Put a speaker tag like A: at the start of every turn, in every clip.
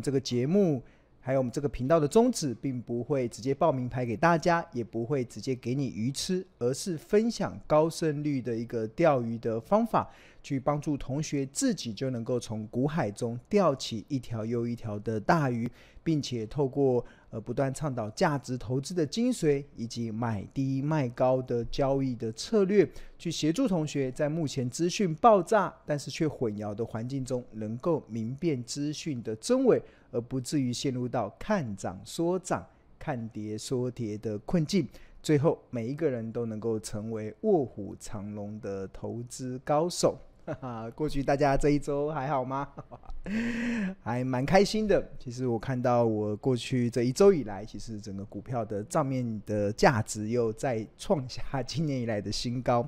A: 这个节目。还有我们这个频道的宗旨，并不会直接报名牌给大家，也不会直接给你鱼吃，而是分享高胜率的一个钓鱼的方法，去帮助同学自己就能够从股海中钓起一条又一条的大鱼，并且透过而不断倡导价值投资的精髓，以及买低卖高的交易的策略，去协助同学在目前资讯爆炸但是却混淆的环境中，能够明辨资讯的真伪。而不至于陷入到看涨说涨、看跌说跌的困境，最后每一个人都能够成为卧虎藏龙的投资高手。哈哈，过去大家这一周还好吗？还蛮开心的。其实我看到我过去这一周以来，其实整个股票的账面的价值又再创下今年以来的新高，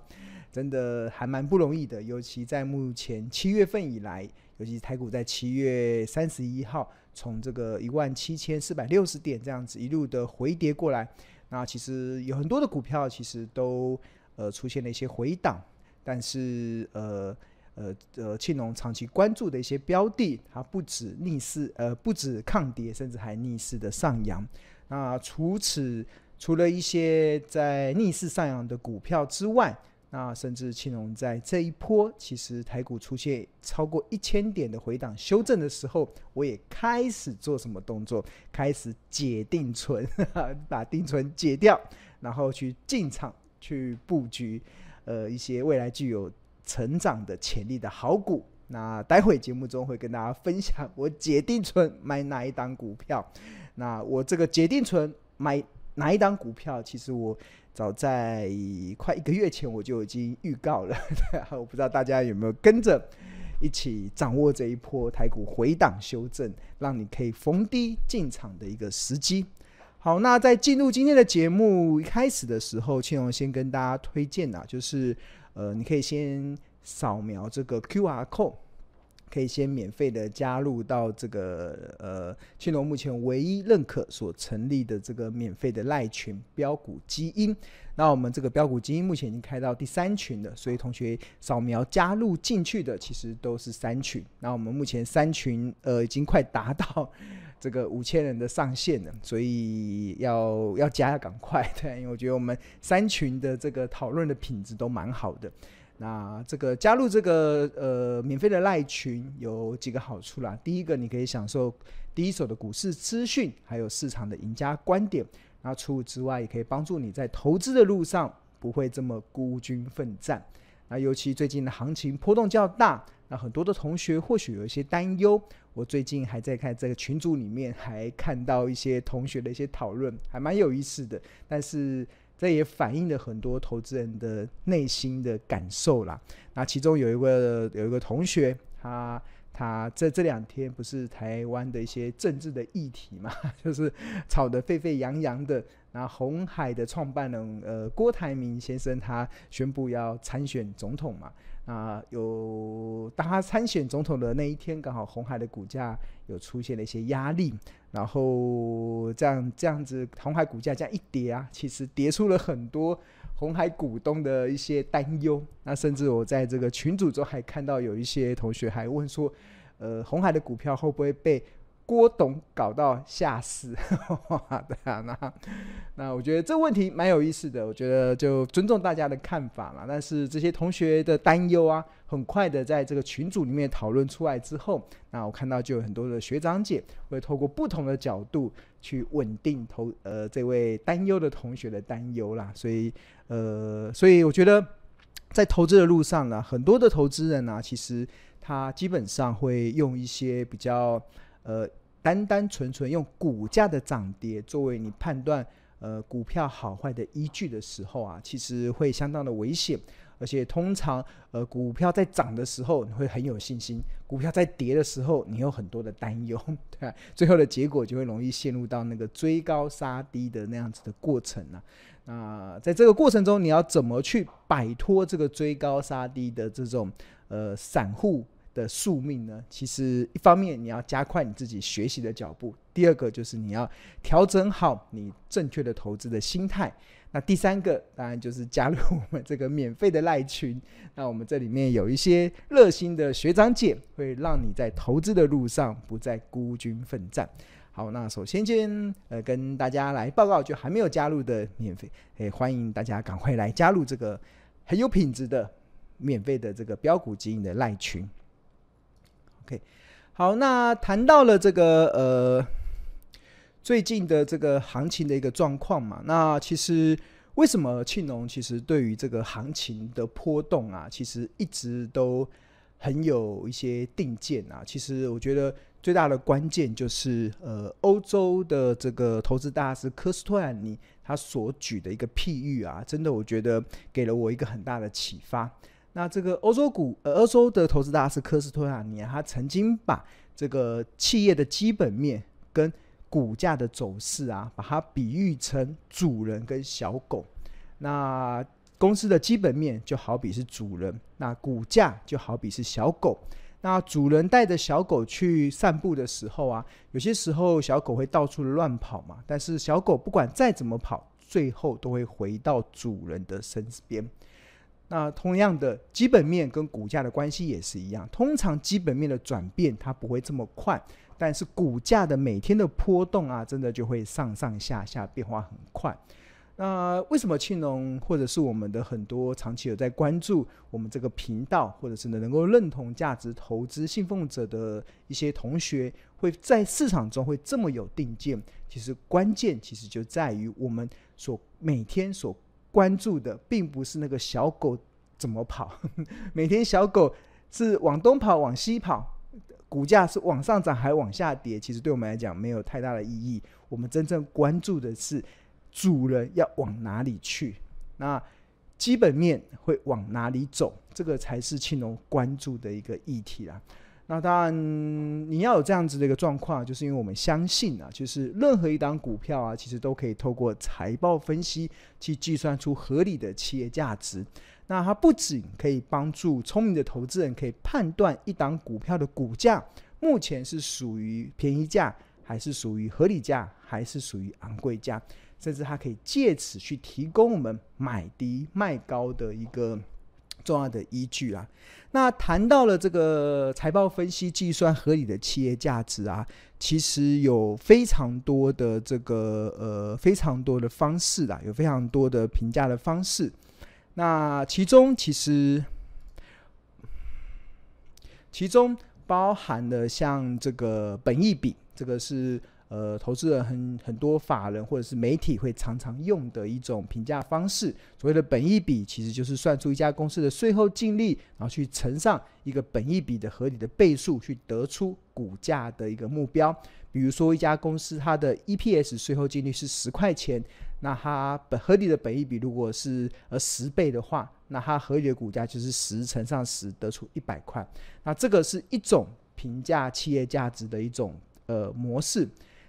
A: 真的还蛮不容易的。尤其在目前七月份以来，尤其台股在七月三十一号。从这个一万七千四百六十点这样子一路的回跌过来，那其实有很多的股票其实都呃出现了一些回档，但是呃呃呃庆农长期关注的一些标的，它不止逆势呃不止抗跌，甚至还逆势的上扬。那除此除了一些在逆势上扬的股票之外，那甚至庆农在这一波，其实台股出现超过一千点的回档修正的时候，我也开始做什么动作？开始解定存，把定存解掉，然后去进场去布局，呃，一些未来具有成长的潜力的好股。那待会节目中会跟大家分享我解定存 买哪一档股票。那我这个解定存买哪一档股票，其实我。早在快一个月前，我就已经预告了。我不知道大家有没有跟着一起掌握这一波台股回档修正，让你可以逢低进场的一个时机。好，那在进入今天的节目一开始的时候，青龙先跟大家推荐啊，就是呃，你可以先扫描这个 QR code。可以先免费的加入到这个呃，青龙目前唯一认可所成立的这个免费的赖群标股基因。那我们这个标股基因目前已经开到第三群了，所以同学扫描加入进去的其实都是三群。那我们目前三群呃已经快达到这个五千人的上限呢，所以要要加要赶快，对，因为我觉得我们三群的这个讨论的品质都蛮好的。那这个加入这个呃免费的赖群有几个好处啦。第一个，你可以享受第一手的股市资讯，还有市场的赢家观点。那除此之外，也可以帮助你在投资的路上不会这么孤军奋战。那尤其最近的行情波动较大，那很多的同学或许有一些担忧。我最近还在看这个群组里面，还看到一些同学的一些讨论，还蛮有意思的。但是。这也反映了很多投资人的内心的感受啦。那其中有一个有一个同学，他他这这两天不是台湾的一些政治的议题嘛，就是吵得沸沸扬扬的。那红海的创办人呃郭台铭先生，他宣布要参选总统嘛。那，有当他参选总统的那一天，刚好红海的股价有出现了一些压力，然后这样这样子，红海股价这样一跌啊，其实跌出了很多红海股东的一些担忧。那甚至我在这个群组中还看到有一些同学还问说，呃，红海的股票会不会被？郭董搞到下市，对啊，那那我觉得这问题蛮有意思的。我觉得就尊重大家的看法嘛。但是这些同学的担忧啊，很快的在这个群组里面讨论出来之后，那我看到就有很多的学长姐会透过不同的角度去稳定投呃这位担忧的同学的担忧啦。所以呃，所以我觉得在投资的路上呢，很多的投资人呢，其实他基本上会用一些比较。呃，单单纯纯用股价的涨跌作为你判断呃股票好坏的依据的时候啊，其实会相当的危险。而且通常呃股票在涨的时候你会很有信心，股票在跌的时候你有很多的担忧，对啊，最后的结果就会容易陷入到那个追高杀低的那样子的过程啊。那在这个过程中，你要怎么去摆脱这个追高杀低的这种呃散户的宿命呢？其实一方面你要加快你自己学习的脚步，第二个就是你要调整好你正确的投资的心态。那第三个当然就是加入我们这个免费的赖群。那我们这里面有一些热心的学长姐，会让你在投资的路上不再孤军奋战。好，那首先先呃跟大家来报告，就还没有加入的免费，诶，欢迎大家赶快来加入这个很有品质的免费的这个标股经营的赖群。OK，好，那谈到了这个呃。最近的这个行情的一个状况嘛，那其实为什么庆农其实对于这个行情的波动啊，其实一直都很有一些定见啊。其实我觉得最大的关键就是，呃，欧洲的这个投资大师科斯托兰尼他所举的一个譬喻啊，真的我觉得给了我一个很大的启发。那这个欧洲股，呃，欧洲的投资大师科斯托兰尼啊，他曾经把这个企业的基本面跟股价的走势啊，把它比喻成主人跟小狗。那公司的基本面就好比是主人，那股价就好比是小狗。那主人带着小狗去散步的时候啊，有些时候小狗会到处乱跑嘛，但是小狗不管再怎么跑，最后都会回到主人的身边。那同样的基本面跟股价的关系也是一样，通常基本面的转变它不会这么快。但是股价的每天的波动啊，真的就会上上下下变化很快。那为什么庆农或者是我们的很多长期有在关注我们这个频道，或者是呢能够认同价值投资信奉者的一些同学，会在市场中会这么有定见？其实关键其实就在于我们所每天所关注的，并不是那个小狗怎么跑，每天小狗是往东跑往西跑。股价是往上涨还往下跌，其实对我们来讲没有太大的意义。我们真正关注的是主人要往哪里去，那基本面会往哪里走，这个才是庆农关注的一个议题啦。那当然你要有这样子的一个状况，就是因为我们相信啊，就是任何一档股票啊，其实都可以透过财报分析去计算出合理的企业价值。那它不仅可以帮助聪明的投资人可以判断一档股票的股价目前是属于便宜价，还是属于合理价，还是属于昂贵价，甚至它可以借此去提供我们买低卖高的一个重要的依据啊。那谈到了这个财报分析计算合理的企业价值啊，其实有非常多的这个呃非常多的方式啦，有非常多的评价的方式。那其中其实，其中包含了像这个本益比，这个是呃投资人很很多法人或者是媒体会常常用的一种评价方式。所谓的本益比，其实就是算出一家公司的税后净利，然后去乘上一个本益比的合理的倍数，去得出股价的一个目标。比如说一家公司它的 EPS 税后净利是十块钱。那它本合理的本益比如果是呃十倍的话，那它合理的股价就是十乘上十得出一百块。那这个是一种评价企业价值的一种呃模式。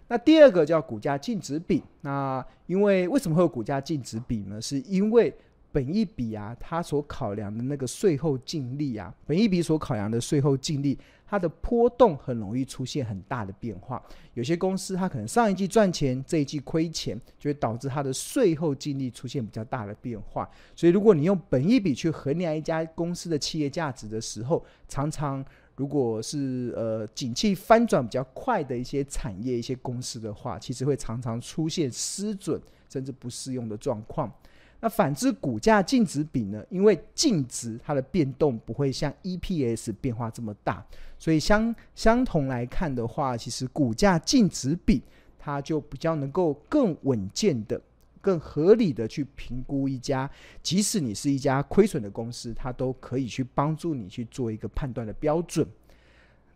A: 那第二个叫股价净值比。那因为为什么会有股价净值比呢？是因为本益比啊，它所考量的那个税后净利啊，本益比所考量的税后净利。它的波动很容易出现很大的变化，有些公司它可能上一季赚钱，这一季亏钱，就会导致它的税后净利出现比较大的变化。所以，如果你用本益比去衡量一家公司的企业价值的时候，常常如果是呃景气翻转比较快的一些产业、一些公司的话，其实会常常出现失准甚至不适用的状况。那反之，股价净值比呢？因为净值它的变动不会像 EPS 变化这么大，所以相相同来看的话，其实股价净值比它就比较能够更稳健的、更合理的去评估一家，即使你是一家亏损的公司，它都可以去帮助你去做一个判断的标准。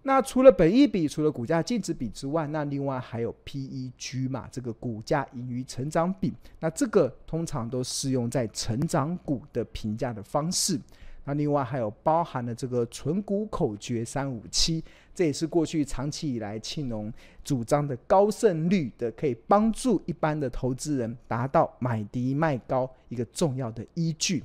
A: 那除了本益比，除了股价净值比之外，那另外还有 PEG 嘛，这个股价盈余成长比。那这个通常都适用在成长股的评价的方式。那另外还有包含了这个存股口诀三五七，这也是过去长期以来庆农主张的高胜率的，可以帮助一般的投资人达到买低卖高一个重要的依据。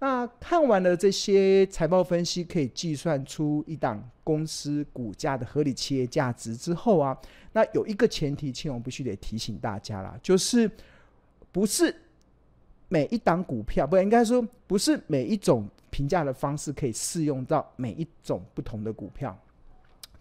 A: 那看完了这些财报分析，可以计算出一档公司股价的合理企业价值之后啊，那有一个前提，庆龙必须得提醒大家啦，就是不是每一档股票，不应该说不是每一种评价的方式可以适用到每一种不同的股票。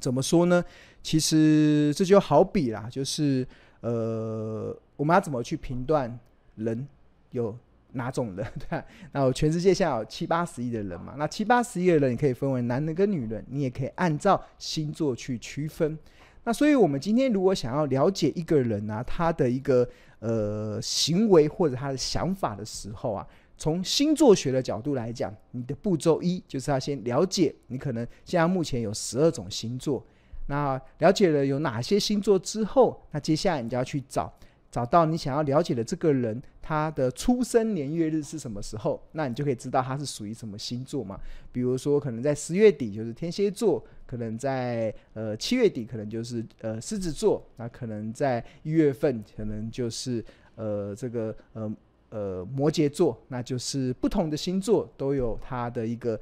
A: 怎么说呢？其实这就好比啦，就是呃，我们要怎么去评断人有哪种人？对吧？那全世界现在有七八十亿的人嘛，那七八十亿的人，你可以分为男人跟女人，你也可以按照星座去区分。那所以，我们今天如果想要了解一个人啊，他的一个呃行为或者他的想法的时候啊，从星座学的角度来讲，你的步骤一就是要先了解你可能现在目前有十二种星座。那了解了有哪些星座之后，那接下来你就要去找。找到你想要了解的这个人，他的出生年月日是什么时候？那你就可以知道他是属于什么星座嘛。比如说，可能在十月底就是天蝎座，可能在呃七月底可能就是呃狮子座，那可能在一月份可能就是呃这个呃呃摩羯座，那就是不同的星座都有它的一个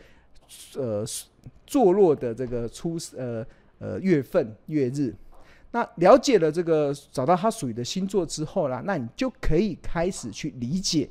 A: 呃坐落的这个出呃呃月份月日。那了解了这个，找到他属于的星座之后啦，那你就可以开始去理解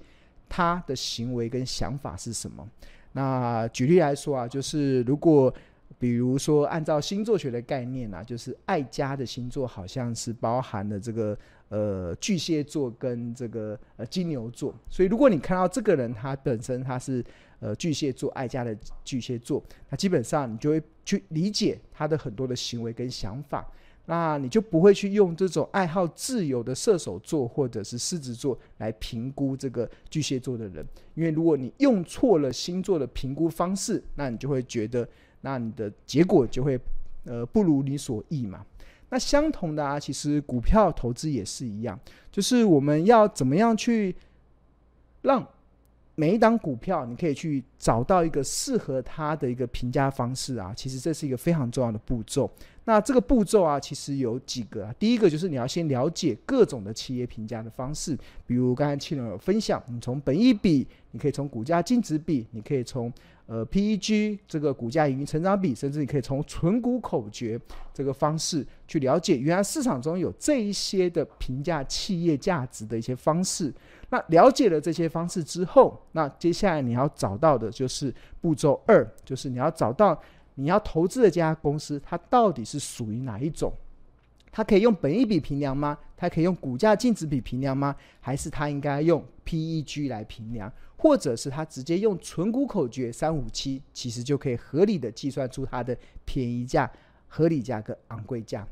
A: 他的行为跟想法是什么。那举例来说啊，就是如果比如说按照星座学的概念啊，就是爱家的星座好像是包含了这个呃巨蟹座跟这个呃金牛座，所以如果你看到这个人他本身他是呃巨蟹座爱家的巨蟹座，那基本上你就会去理解他的很多的行为跟想法。那你就不会去用这种爱好自由的射手座或者是狮子座来评估这个巨蟹座的人，因为如果你用错了星座的评估方式，那你就会觉得，那你的结果就会呃不如你所意嘛。那相同的啊，其实股票投资也是一样，就是我们要怎么样去让每一档股票，你可以去找到一个适合它的一个评价方式啊，其实这是一个非常重要的步骤。那这个步骤啊，其实有几个啊。第一个就是你要先了解各种的企业评价的方式，比如刚才青龙有分享，你从本益比，你可以从股价净值比，你可以从呃 PEG 这个股价盈余成长比，甚至你可以从存股口诀这个方式去了解，原来市场中有这一些的评价企业价值的一些方式。那了解了这些方式之后，那接下来你要找到的就是步骤二，就是你要找到。你要投资的这家公司，它到底是属于哪一种？它可以用本益比评量吗？它可以用股价净值比评量吗？还是它应该用 PEG 来评量？或者是它直接用存股口诀三五七，其实就可以合理的计算出它的便宜价、合理价跟昂贵价。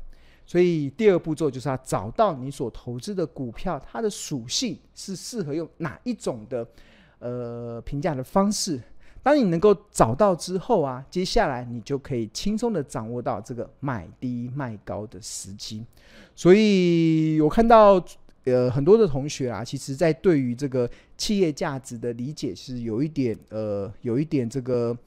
A: 所以第二步骤就是要找到你所投资的股票，它的属性是适合用哪一种的呃评价的方式。当你能够找到之后啊，接下来你就可以轻松的掌握到这个买低卖高的时机。所以我看到呃很多的同学啊，其实在对于这个企业价值的理解是有一点呃有一点这个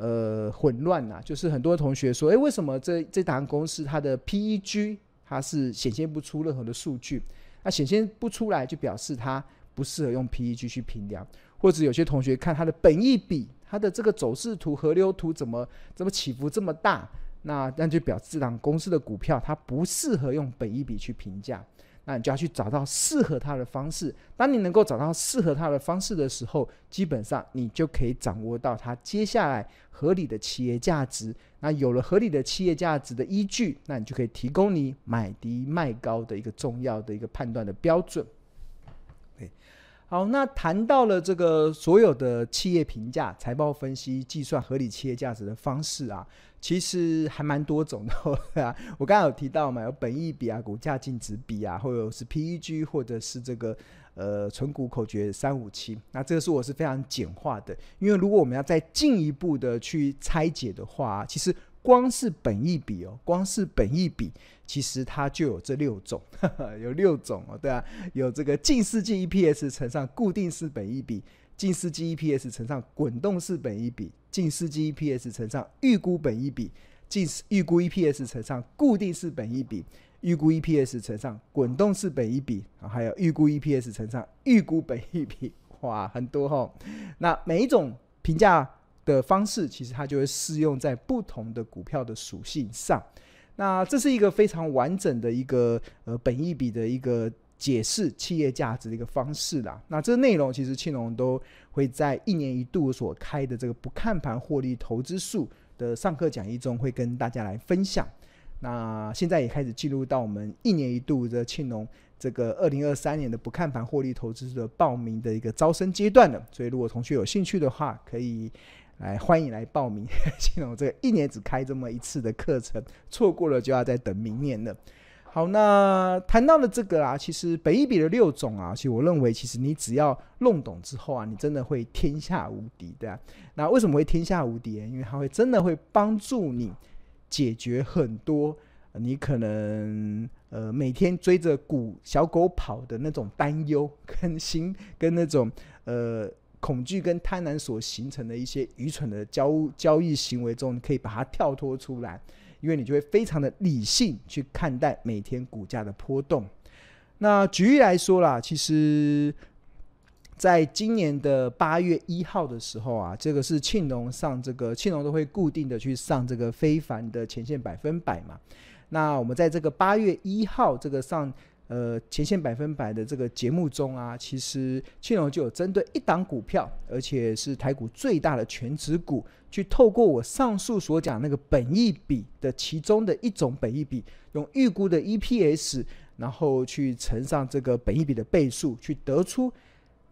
A: 呃混乱呐。就是很多同学说，诶，为什么这这档公司它的 PEG 它是显现不出任何的数据？那显现不出来就表示它不适合用 PEG 去评量。或者有些同学看它的本益比，它的这个走势图、河流图怎么怎么起伏这么大？那那就表示这档公司的股票它不适合用本益比去评价。那你就要去找到适合它的方式。当你能够找到适合它的方式的时候，基本上你就可以掌握到它接下来合理的企业价值。那有了合理的企业价值的依据，那你就可以提供你买低卖高的一个重要的一个判断的标准。好，那谈到了这个所有的企业评价、财报分析、计算合理企业价值的方式啊，其实还蛮多种的 啊。我刚才有提到嘛，有本益比啊、股价净值比啊，或者是 PEG，或者是这个呃存股口诀三五七。那这个是我是非常简化的，因为如果我们要再进一步的去拆解的话，其实。光是本益比哦，光是本益比，其实它就有这六种，呵 呵有六种哦，对啊，有这个近世纪 EPS 乘上固定式本益比，净世纪 EPS 乘上滚动式本益比，净世纪 EPS 乘上预估本益比，净预估 EPS 乘上固定式本益比，预估 EPS 乘上滚动式本益比，还有预估 EPS 乘上预估本益比，哇，很多哈、哦。那每一种评价的方式，其实它就会适用在不同的股票的属性上。那这是一个非常完整的一个呃本益比的一个解释企业价值的一个方式啦。那这个内容其实庆隆都会在一年一度所开的这个不看盘获利投资术的上课讲义中会跟大家来分享。那现在也开始进入到我们一年一度的庆隆这个二零二三年的不看盘获利投资的报名的一个招生阶段了，所以如果同学有兴趣的话，可以来欢迎来报名 庆隆这个一年只开这么一次的课程，错过了就要再等明年了。好，那谈到了这个啊，其实本益比的六种啊，其实我认为，其实你只要弄懂之后啊，你真的会天下无敌，的。那为什么会天下无敌？因为它会真的会帮助你。解决很多你可能呃每天追着股小狗跑的那种担忧跟心跟那种呃恐惧跟贪婪所形成的一些愚蠢的交交易行为中，你可以把它跳脱出来，因为你就会非常的理性去看待每天股价的波动。那举例来说啦，其实。在今年的八月一号的时候啊，这个是庆隆上这个庆隆都会固定的去上这个非凡的前线百分百嘛。那我们在这个八月一号这个上呃前线百分百的这个节目中啊，其实庆隆就有针对一档股票，而且是台股最大的全值股，去透过我上述所讲那个本益比的其中的一种本益比，用预估的 EPS，然后去乘上这个本益比的倍数，去得出。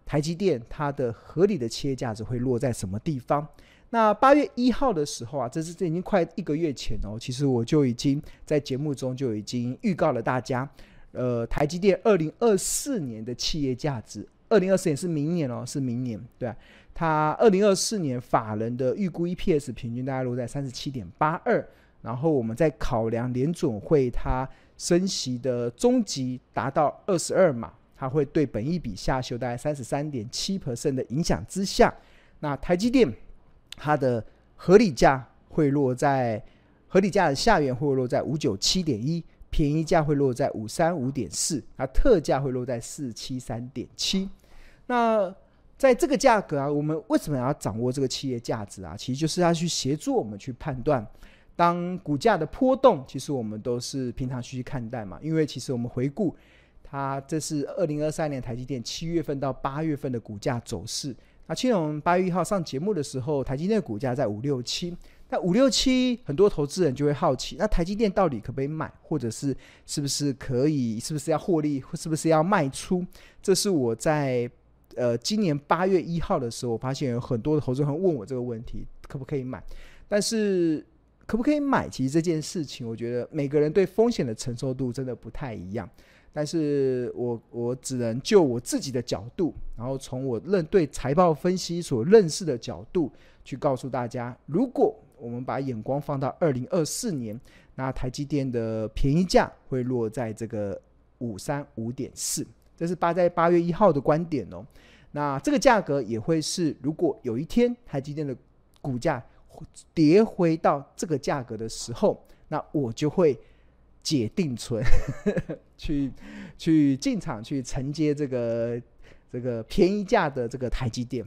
A: 台积电它的合理的企业价值会落在什么地方？那八月一号的时候啊，这是这已经快一个月前哦。其实我就已经在节目中就已经预告了大家，呃，台积电二零二四年的企业价值，二零二四年是明年哦，是明年，对，它二零二四年法人的预估 EPS 平均大概落在三十七点八二，然后我们在考量联准会它升息的终极达到二十二码。它会对本益比下修大概三十三点七 percent 的影响之下，那台积电它的合理价会落在合理价的下缘会落在五九七点一，便宜价会落在五三五点四，啊，特价会落在四七三点七。那在这个价格啊，我们为什么要掌握这个企业价值啊？其实就是要去协助我们去判断，当股价的波动，其实我们都是平常去看待嘛，因为其实我们回顾。它这是二零二三年台积电七月份到八月份的股价走势。那庆隆八月一号上节目的时候，台积电的股价在五六七。那五六七，很多投资人就会好奇，那台积电到底可不可以买，或者是是不是可以，是不是要获利，或是不是要卖出？这是我在呃今年八月一号的时候，我发现有很多的投资人问我这个问题，可不可以买？但是可不可以买？其实这件事情，我觉得每个人对风险的承受度真的不太一样。但是我我只能就我自己的角度，然后从我认对财报分析所认识的角度去告诉大家，如果我们把眼光放到二零二四年，那台积电的便宜价会落在这个五三五点四，这是八在八月一号的观点哦。那这个价格也会是，如果有一天台积电的股价跌回到这个价格的时候，那我就会。解定存，去去进场去承接这个这个便宜价的这个台积电，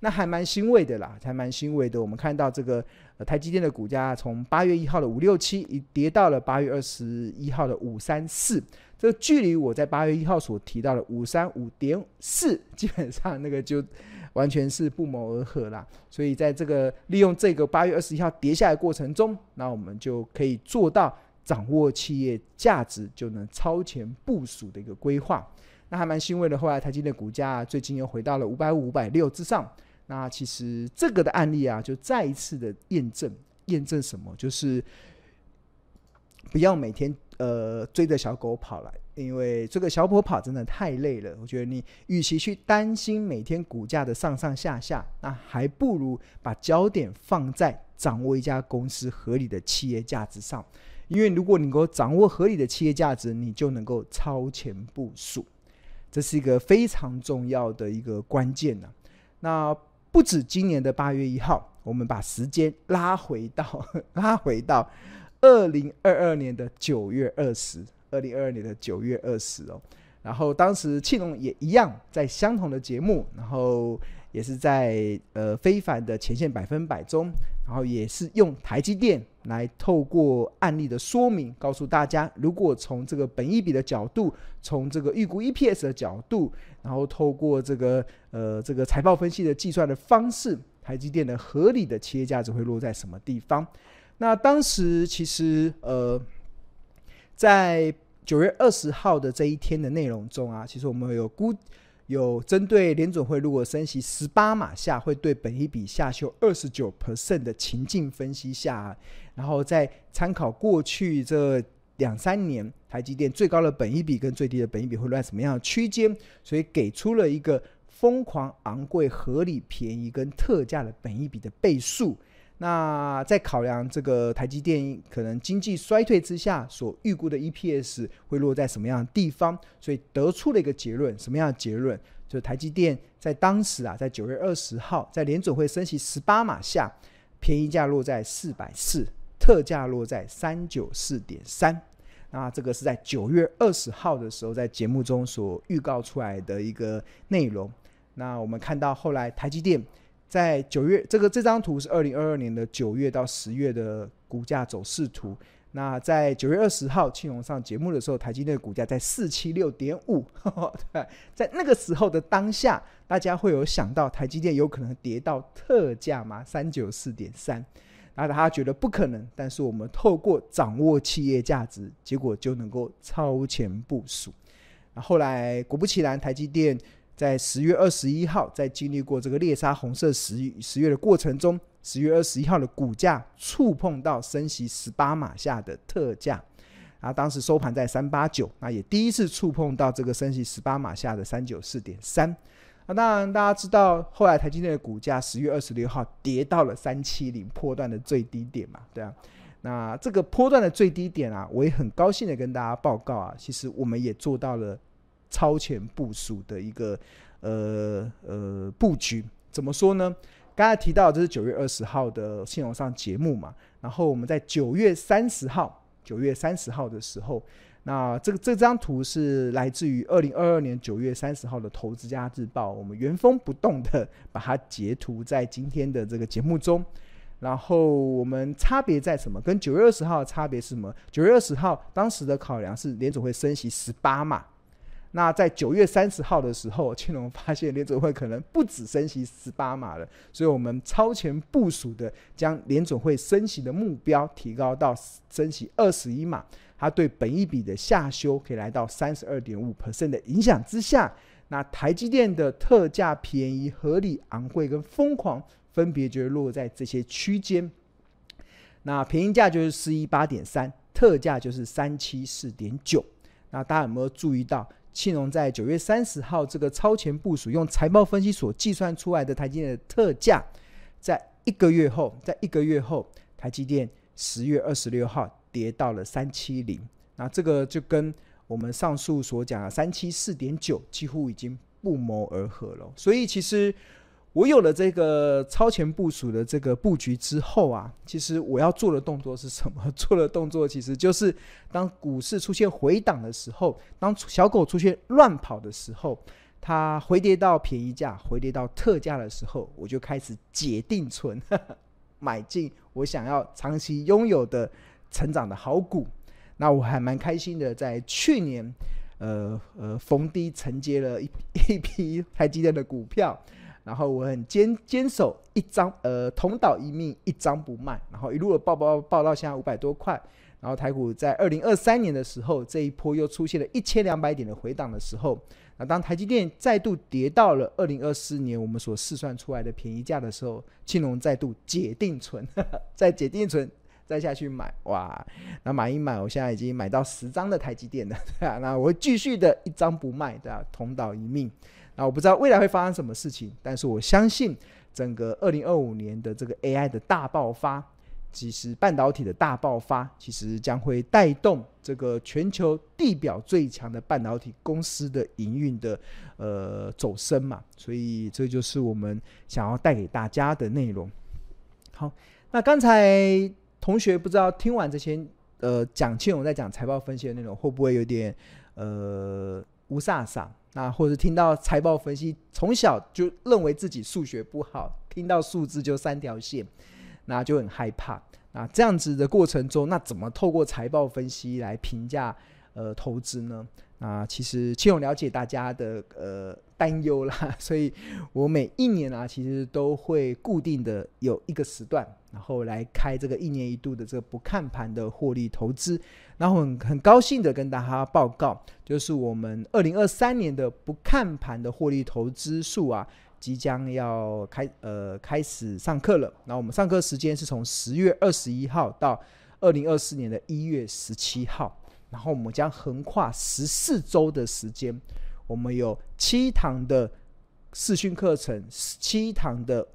A: 那还蛮欣慰的啦，还蛮欣慰的。我们看到这个台积电的股价从八月一号的五六七，已跌到了八月二十一号的五三四，这距离我在八月一号所提到的五三五点四，基本上那个就完全是不谋而合啦。所以在这个利用这个八月二十一号跌下来过程中，那我们就可以做到。掌握企业价值就能超前部署的一个规划，那还蛮欣慰的。后来台积电的股价最近又回到了五百五、五百六之上。那其实这个的案例啊，就再一次的验证，验证什么？就是不要每天呃追着小狗跑来，因为这个小狗跑真的太累了。我觉得你与其去担心每天股价的上上下下，那还不如把焦点放在掌握一家公司合理的企业价值上。因为如果你能够掌握合理的企业价值，你就能够超前部署，这是一个非常重要的一个关键呢、那不止今年的八月一号，我们把时间拉回到 拉回到二零二二年的九月二十，二零二二年的九月二十哦。然后当时庆隆也一样，在相同的节目，然后也是在呃非凡的前线百分百中，然后也是用台积电来透过案例的说明，告诉大家，如果从这个本益比的角度，从这个预估 EPS 的角度，然后透过这个呃这个财报分析的计算的方式，台积电的合理的企业价值会落在什么地方？那当时其实呃在。九月二十号的这一天的内容中啊，其实我们有估有针对联总会如果升息十八码下，会对本一比下修二十九 percent 的情境分析下，然后再参考过去这两三年台积电最高的本益比跟最低的本益比会落在什么样的区间，所以给出了一个疯狂昂贵、合理便宜跟特价的本益比的倍数。那在考量这个台积电可能经济衰退之下所预估的 EPS 会落在什么样的地方，所以得出了一个结论，什么样的结论？就是台积电在当时啊，在九月二十号，在联准会升息十八码下，便宜价落在四百四，特价落在三九四点三。那这个是在九月二十号的时候，在节目中所预告出来的一个内容。那我们看到后来台积电。在九月，这个这张图是二零二二年的九月到十月的股价走势图。那在九月二十号庆隆上节目的时候，台积电的股价在四七六点五。在那个时候的当下，大家会有想到台积电有可能跌到特价吗？三九四点三。然后他觉得不可能，但是我们透过掌握企业价值，结果就能够超前部署。那后来果不其然，台积电。在十月二十一号，在经历过这个猎杀红色十十月的过程中，十月二十一号的股价触碰到升息十八码下的特价，啊，当时收盘在三八九，那也第一次触碰到这个升息十八码下的三九四点三。那当然大家知道，后来台积电的股价十月二十六号跌到了三七零波段的最低点嘛，对啊，那这个波段的最低点啊，我也很高兴的跟大家报告啊，其实我们也做到了。超前部署的一个呃呃布局，怎么说呢？刚才提到这是九月二十号的庆隆上节目嘛，然后我们在九月三十号，九月三十号的时候，那这个这张图是来自于二零二二年九月三十号的《投资家日报》，我们原封不动的 把它截图在今天的这个节目中。然后我们差别在什么？跟九月二十号的差别是什么？九月二十号当时的考量是联总会升息十八码。那在九月三十号的时候，青龙发现联总会可能不止升息十八码了，所以我们超前部署的将联总会升息的目标提高到升息二十一码，它对本一笔的下修可以来到三十二点五 percent 的影响之下，那台积电的特价便宜、合理、昂贵跟疯狂分别就落在这些区间，那便宜价就是四一八点三，特价就是三七四点九，那大家有没有注意到？庆隆在九月三十号这个超前部署，用财报分析所计算出来的台积电的特价，在一个月后，在一个月后，台积电十月二十六号跌到了三七零，那这个就跟我们上述所讲的三七四点九几乎已经不谋而合了。所以其实。我有了这个超前部署的这个布局之后啊，其实我要做的动作是什么？做的动作其实就是，当股市出现回档的时候，当小狗出现乱跑的时候，它回跌到便宜价、回跌到特价的时候，我就开始解定存，买进我想要长期拥有的成长的好股。那我还蛮开心的，在去年，呃呃逢低承接了一 一批台积电的股票。然后我很坚坚守一张，呃，同岛一命，一张不卖。然后一路的报报报到现在五百多块。然后台股在二零二三年的时候，这一波又出现了一千两百点的回档的时候，那当台积电再度跌到了二零二四年我们所试算出来的便宜价的时候，庆隆再度解定存，呵 呵再解定存，再下去买，哇！那买一买，我现在已经买到十张的台积电了，对啊，那我会继续的一张不卖，对啊，同岛一命。那我不知道未来会发生什么事情，但是我相信整个二零二五年的这个 AI 的大爆发，其实半导体的大爆发，其实将会带动这个全球地表最强的半导体公司的营运的呃走升嘛，所以这就是我们想要带给大家的内容。好，那刚才同学不知道听完这些呃讲庆勇在讲财报分析的内容，会不会有点呃？雾煞煞，那或者听到财报分析，从小就认为自己数学不好，听到数字就三条线，那就很害怕。那这样子的过程中，那怎么透过财报分析来评价呃投资呢？那其实庆勇了解大家的呃担忧啦，所以我每一年啊，其实都会固定的有一个时段，然后来开这个一年一度的这个不看盘的获利投资。然后很很高兴的跟大家报告，就是我们二零二三年的不看盘的获利投资数啊，即将要开呃开始上课了。那我们上课时间是从十月二十一号到二零二四年的一月十七号。然后我们将横跨十四周的时间，我们有七堂的视讯课程，七堂的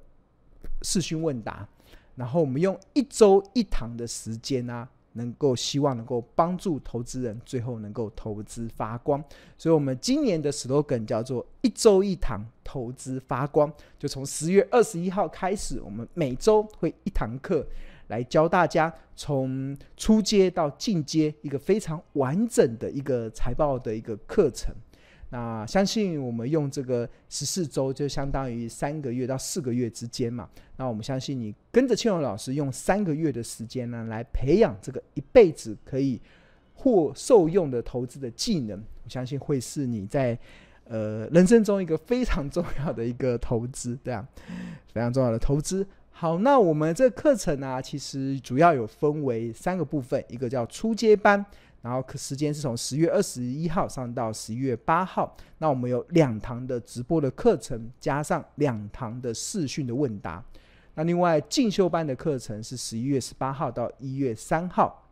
A: 视讯问答，然后我们用一周一堂的时间啊，能够希望能够帮助投资人最后能够投资发光。所以，我们今年的 slogan 叫做“一周一堂投资发光”，就从十月二十一号开始，我们每周会一堂课。来教大家从初阶到进阶一个非常完整的一个财报的一个课程。那相信我们用这个十四周，就相当于三个月到四个月之间嘛。那我们相信你跟着庆荣老师用三个月的时间呢，来培养这个一辈子可以或受用的投资的技能。我相信会是你在呃人生中一个非常重要的一个投资，对啊，非常重要的投资。好，那我们这个课程呢、其实主要有分为三个部分，一个叫初阶班，然后课时间是从十月二十一号上到十一月八号。那我们有两堂的直播的课程，加上两堂的视讯的问答。那另外进修班的课程是十一月十八号到一月三号，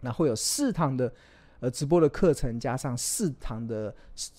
A: 那会有四堂的呃直播的课程，加上四堂的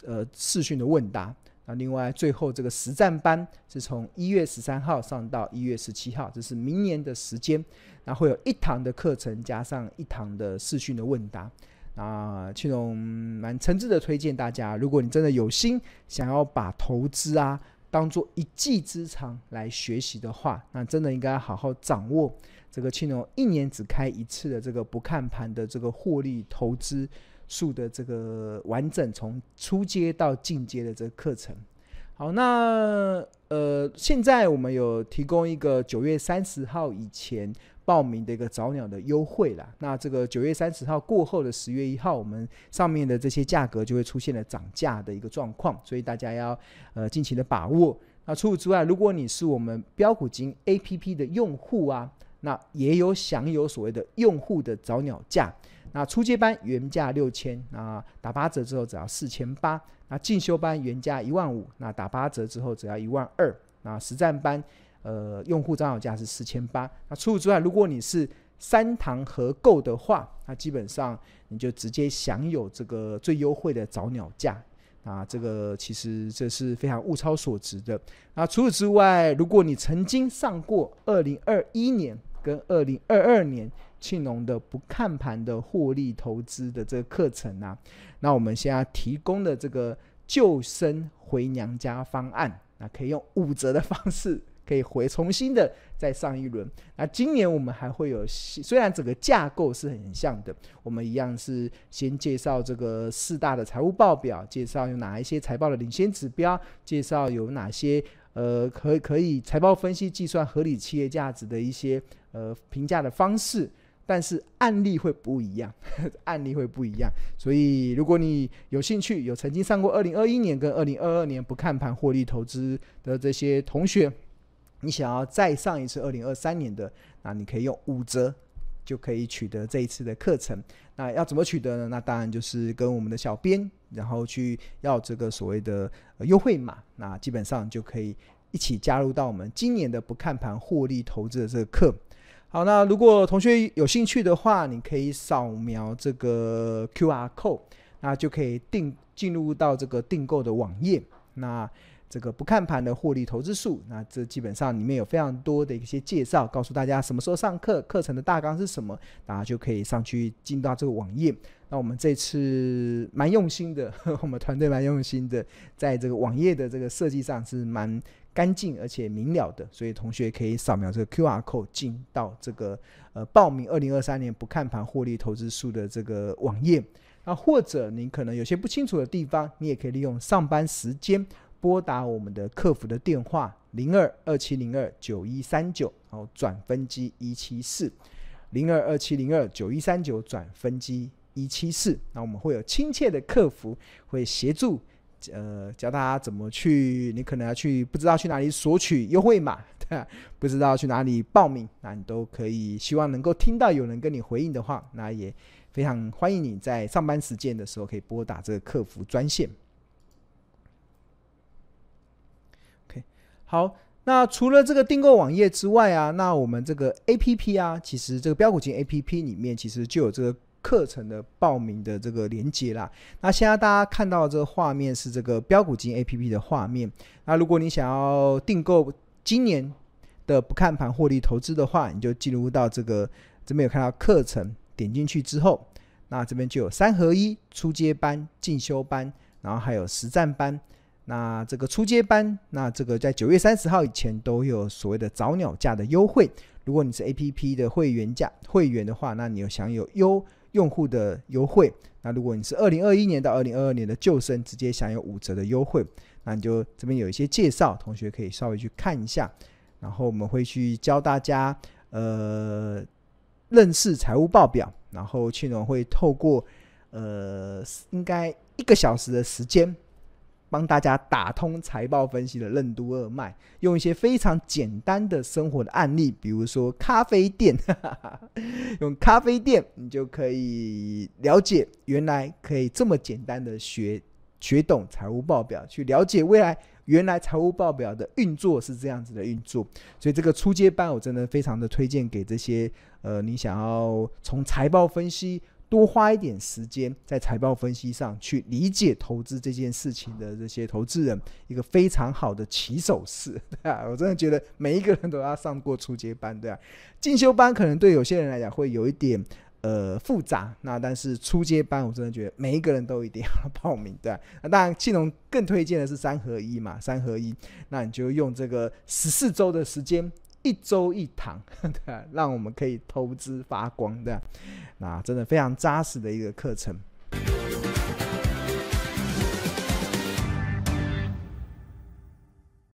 A: 呃视讯的问答。那另外，最后这个实战班是从一月十三号上到一月十七号，这是明年的时间。那会有一堂的课程加上一堂的视讯的问答。啊，庆隆蛮诚挚的推荐大家，如果你真的有心想要把投资啊当做一技之长来学习的话，那真的应该好好掌握这个庆隆一年只开一次的这个不看盘的这个获利投资。数的这个完整从初阶到进阶的这个课程，好，那呃，现在我们有提供一个九月三十号以前报名的一个早鸟的优惠啦。那这个九月三十号过后的十月一号，我们上面的这些价格就会出现了涨价的一个状况，所以大家要呃尽情的把握。那除此之外，如果你是我们标股金 APP 的用户啊，那也有享有所谓的用户的早鸟价。那初阶班原价六千，那打八折之后只要四千八。那进修班原价一万五，那打八折之后只要一万二。那实战班，呃，用户早鸟价是四千八。那除此之外，如果你是三堂合购的话，那基本上你就直接享有这个最优惠的早鸟价。啊，这个其实这是非常物超所值的。那除此之外，如果你曾经上过二零二一年跟二零二二年，庆农的不看盘的获利投资的这个课程啊，那我们现在提供的这个救生回娘家方案，那可以用五折的方式，可以回重新的再上一轮。那今年我们还会有，虽然整个架构是很像的，我们一样是先介绍这个四大的财务报表，介绍有哪一些财报的领先指标，介绍有哪些呃可可以财报分析计算合理企业价值的一些呃评价的方式。但是案例会不一样，案例会不一样。所以如果你有兴趣，有曾经上过二零二一年跟二零二二年不看盘获利投资的这些同学，你想要再上一次二零二三年的，那你可以用五折就可以取得这一次的课程。那要怎么取得呢？那当然就是跟我们的小编，然后去要这个所谓的优惠码，那基本上就可以一起加入到我们今年的不看盘获利投资的这个课。好，那如果同学有兴趣的话，你可以扫描这个 QR code，那就可以订进入到这个订购的网页。那这个不看盘的获利投资术，那这基本上里面有非常多的一些介绍，告诉大家什么时候上课，课程的大纲是什么，大家就可以上去进到这个网页。那我们这次蛮用心的，我们团队蛮用心的，在这个网页的这个设计上是蛮。干净而且明了的，所以同学可以扫描这个 QR code 进到这个呃报名二零二三年不看盘获利投资术的这个网页。那或者您可能有些不清楚的地方，你也可以利用上班时间拨打我们的客服的电话零二二七零二九一三九，然后转分机一七四零二二七零二九一三九转分机一七四，那我们会有亲切的客服会协助。呃，教大家怎么去，你可能要去不知道去哪里索取优惠码，对吧？不知道去哪里报名，那你都可以。希望能够听到有人跟你回应的话，那也非常欢迎你在上班时间的时候可以拨打这个客服专线。OK，好，那除了这个订购网页之外啊，那我们这个 APP 啊，其实这个标股金 APP 里面其实就有这个。课程的报名的这个连接啦，那现在大家看到这个画面是这个标股金 APP 的画面。那如果你想要订购今年的不看盘获利投资的话，你就进入到这个这边有看到课程，点进去之后，那这边就有三合一初阶班、进修班，然后还有实战班。那这个初阶班，那这个在九月三十号以前都有所谓的早鸟价的优惠。如果你是 APP 的会员价会员的话，那你有享有优。用户的优惠，那如果你是二零二一年到二零二二年的旧生，直接享有五折的优惠，那你就这边有一些介绍，同学可以稍微去看一下。然后我们会去教大家，呃，认识财务报表，然后庆隆会透过，呃，应该一个小时的时间。帮大家打通财报分析的任督二脉，用一些非常简单的生活的案例，比如说咖啡店，用咖啡店你就可以了解，原来可以这么简单的学学懂财务报表，去了解未来原来财务报表的运作是这样子的运作。所以这个初阶班我真的非常的推荐给这些呃，你想要从财报分析。多花一点时间在财报分析上去理解投资这件事情的这些投资人，一个非常好的起手式，对啊，我真的觉得每一个人都要上过初阶班，对啊，进修班可能对有些人来讲会有一点呃复杂，那但是初阶班我真的觉得每一个人都一定要报名，对啊，那当然庆隆更推荐的是三合一嘛，三合一，那你就用这个十四周的时间。一周一堂，对，让我们可以投资发光，的，那真的非常扎实的一个课程。